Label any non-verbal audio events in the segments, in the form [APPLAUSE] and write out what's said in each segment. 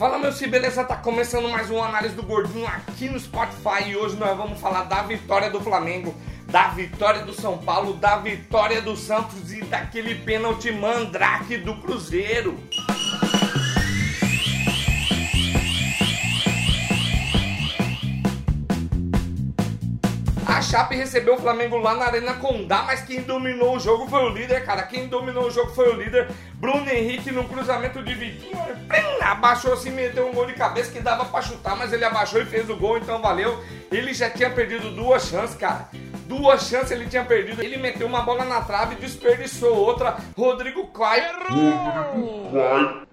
Fala meu se beleza, tá começando mais uma análise do Gordinho aqui no Spotify e hoje nós vamos falar da vitória do Flamengo, da vitória do São Paulo, da vitória do Santos e daquele pênalti mandrake do Cruzeiro. Chape recebeu o Flamengo lá na Arena Condá, mas quem dominou o jogo foi o líder, cara. Quem dominou o jogo foi o líder. Bruno Henrique no cruzamento de Vitinho, abaixou assim, meteu um gol de cabeça que dava para chutar, mas ele abaixou e fez o gol, então valeu. Ele já tinha perdido duas chances, cara. Duas chances ele tinha perdido. Ele meteu uma bola na trave e desperdiçou outra. Rodrigo Caio. Rodrigo Caio.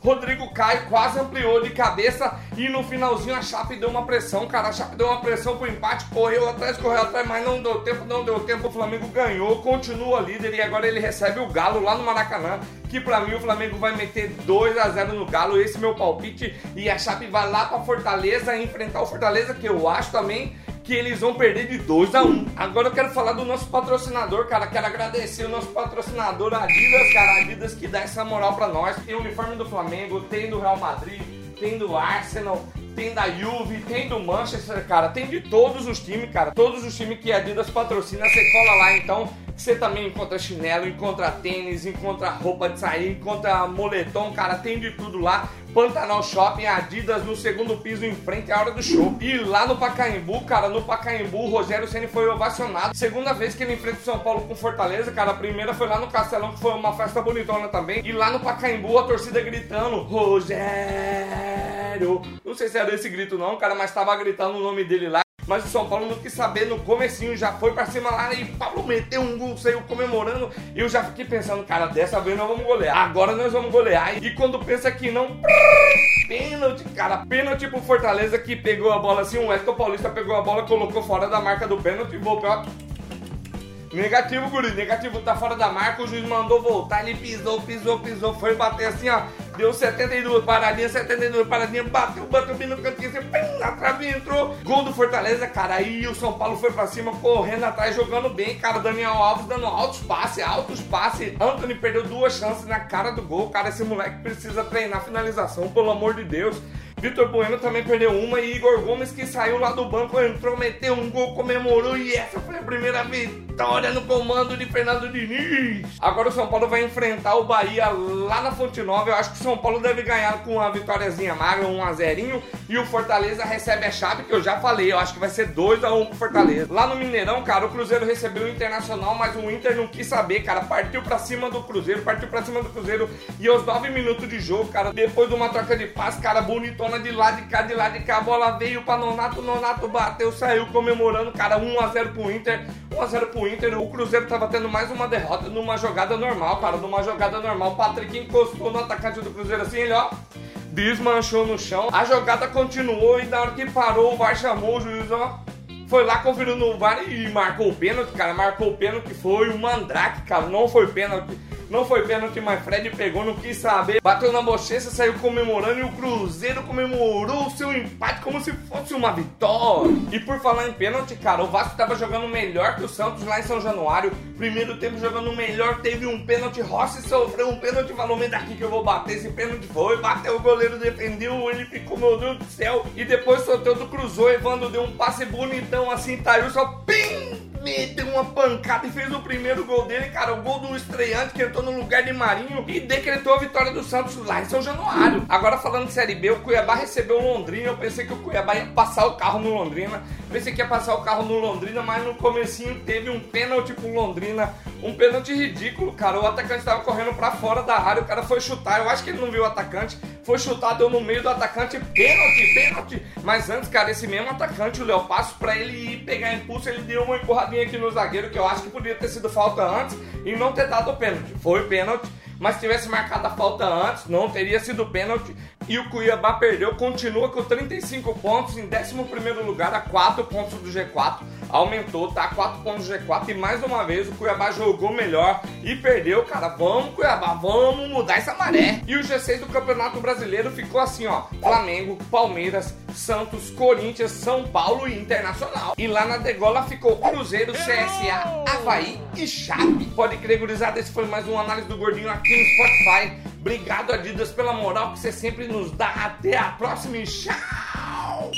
Rodrigo Caio quase ampliou de cabeça e no finalzinho a Chape deu uma pressão, cara. A Chape deu uma pressão pro empate, correu atrás, correu atrás, mas não deu tempo, não deu tempo. O Flamengo ganhou, continua líder e agora ele recebe o Galo lá no Maracanã. Que pra mim o Flamengo vai meter 2 a 0 no Galo, esse é meu palpite. E a Chape vai lá pra Fortaleza enfrentar o Fortaleza, que eu acho também que eles vão perder de 2 a 1 um. Agora eu quero falar do nosso patrocinador, cara. Quero agradecer o nosso patrocinador Adidas, cara. Adidas que dá essa moral pra nós. Tem o uniforme do Flamengo, tem do Real Madrid, tem do Arsenal, tem da Juve, tem do Manchester, cara. Tem de todos os times, cara. Todos os times que a Adidas patrocina, você cola lá então. Você também encontra chinelo, encontra tênis, encontra roupa de sair, encontra moletom, cara, tem de tudo lá. Pantanal Shopping, Adidas no segundo piso em frente à hora do show. E lá no Pacaembu, cara, no Pacaembu, o Rogério Ceni foi ovacionado. Segunda vez que ele enfrenta o São Paulo com Fortaleza, cara. A primeira foi lá no Castelão, que foi uma festa bonitona também. E lá no Pacaembu, a torcida gritando: Rogério. Não sei se era esse grito, não, cara, mas tava gritando o nome dele lá. Mas o São Paulo não quis saber no comecinho, já foi pra cima lá e Pablo meteu um gol, saiu comemorando. E eu já fiquei pensando, cara, dessa vez nós vamos golear. Agora nós vamos golear. E quando pensa que não, [LAUGHS] pênalti, cara. Pênalti pro Fortaleza que pegou a bola assim, o Wellington Paulista pegou a bola, colocou fora da marca do pênalti e voltou. Negativo, guri, negativo, tá fora da marca, o juiz mandou voltar, ele pisou, pisou, pisou, foi bater assim, ó, deu 72 paradinhas, 72 paradinhas, bateu, bateu bem no cantinho, assim, pim, a trave entrou, gol do Fortaleza, cara, aí o São Paulo foi pra cima, correndo atrás, jogando bem, cara, Daniel Alves dando altos passes, altos passes, Anthony perdeu duas chances na cara do gol, cara, esse moleque precisa treinar finalização, pelo amor de Deus, Vitor Bueno também perdeu uma e Igor Gomes, que saiu lá do banco, entrou, meteu um gol, comemorou e essa foi a primeira vitória no comando de Fernando Diniz. Agora o São Paulo vai enfrentar o Bahia lá na Fonte Nova. Eu acho que o São Paulo deve ganhar com uma vitóriazinha magra, um a zerinho. E o Fortaleza recebe a chave, que eu já falei, eu acho que vai ser 2 a 1 um pro Fortaleza. Lá no Mineirão, cara, o Cruzeiro recebeu o Internacional, mas o Inter não quis saber, cara. Partiu pra cima do Cruzeiro, partiu pra cima do Cruzeiro. E aos 9 minutos de jogo, cara, depois de uma troca de passe, cara, bonitona de lá de cá, de lá de cá, a bola veio pra Nonato, Nonato bateu, saiu comemorando, cara, 1x0 pro Inter, 1x0 pro Inter, o Cruzeiro tava tendo mais uma derrota numa jogada normal, cara, numa jogada normal, Patrick encostou no atacante do Cruzeiro assim, ele ó, desmanchou no chão, a jogada continuou e na hora que parou, o VAR chamou o juiz, ó, foi lá, conferiu no VAR e marcou o pênalti, cara, marcou o pênalti, foi o Mandrake, cara, não foi pênalti, não foi pênalti, mas Fred pegou, não quis saber. Bateu na bochecha, saiu comemorando e o Cruzeiro comemorou o seu empate como se fosse uma vitória. E por falar em pênalti, cara, o Vasco estava jogando melhor que o Santos lá em São Januário. Primeiro tempo jogando melhor, teve um pênalti. Rossi sofreu um pênalti, falou: me daqui que eu vou bater. Esse pênalti foi, bateu o goleiro, defendeu, ele ficou, meu Deus do céu. E depois soltou do cruzou, Evandro deu um passe bonitão assim, Taiu só pim! Meteu uma pancada e fez o primeiro gol dele, cara. O gol do estreante que entrou no lugar de Marinho e decretou a vitória do Santos lá em São Januário. Agora falando de Série B, o Cuiabá recebeu o Londrina. Eu pensei que o Cuiabá ia passar o carro no Londrina. Pensei que ia passar o carro no Londrina, mas no comecinho teve um pênalti pro Londrina. Um pênalti ridículo, cara. O atacante estava correndo para fora da área, o cara foi chutar. Eu acho que ele não viu o atacante. Foi chutar, deu no meio do atacante. Pênalti, pênalti. Mas antes, cara, esse mesmo atacante, o Léo Passo, para ele ir pegar impulso, ele deu uma empurradinha aqui no zagueiro, que eu acho que poderia ter sido falta antes e não ter dado o pênalti. Foi pênalti mas se tivesse marcado a falta antes, não teria sido pênalti. E o Cuiabá perdeu, continua com 35 pontos em 11 lugar, a 4 pontos do G4. Aumentou, tá? 4 pontos do G4. E mais uma vez o Cuiabá jogou melhor e perdeu, cara. Vamos, Cuiabá, vamos mudar essa maré. E o G6 do Campeonato Brasileiro ficou assim, ó: Flamengo, Palmeiras, Santos, Corinthians, São Paulo e Internacional. E lá na degola ficou Cruzeiro, CSA, Havaí e Chape. Pode crer, gurizada, esse foi mais uma análise do Gordinho aqui no Spotify. Obrigado, Adidas, pela moral que você sempre nos dá. Até a próxima e tchau!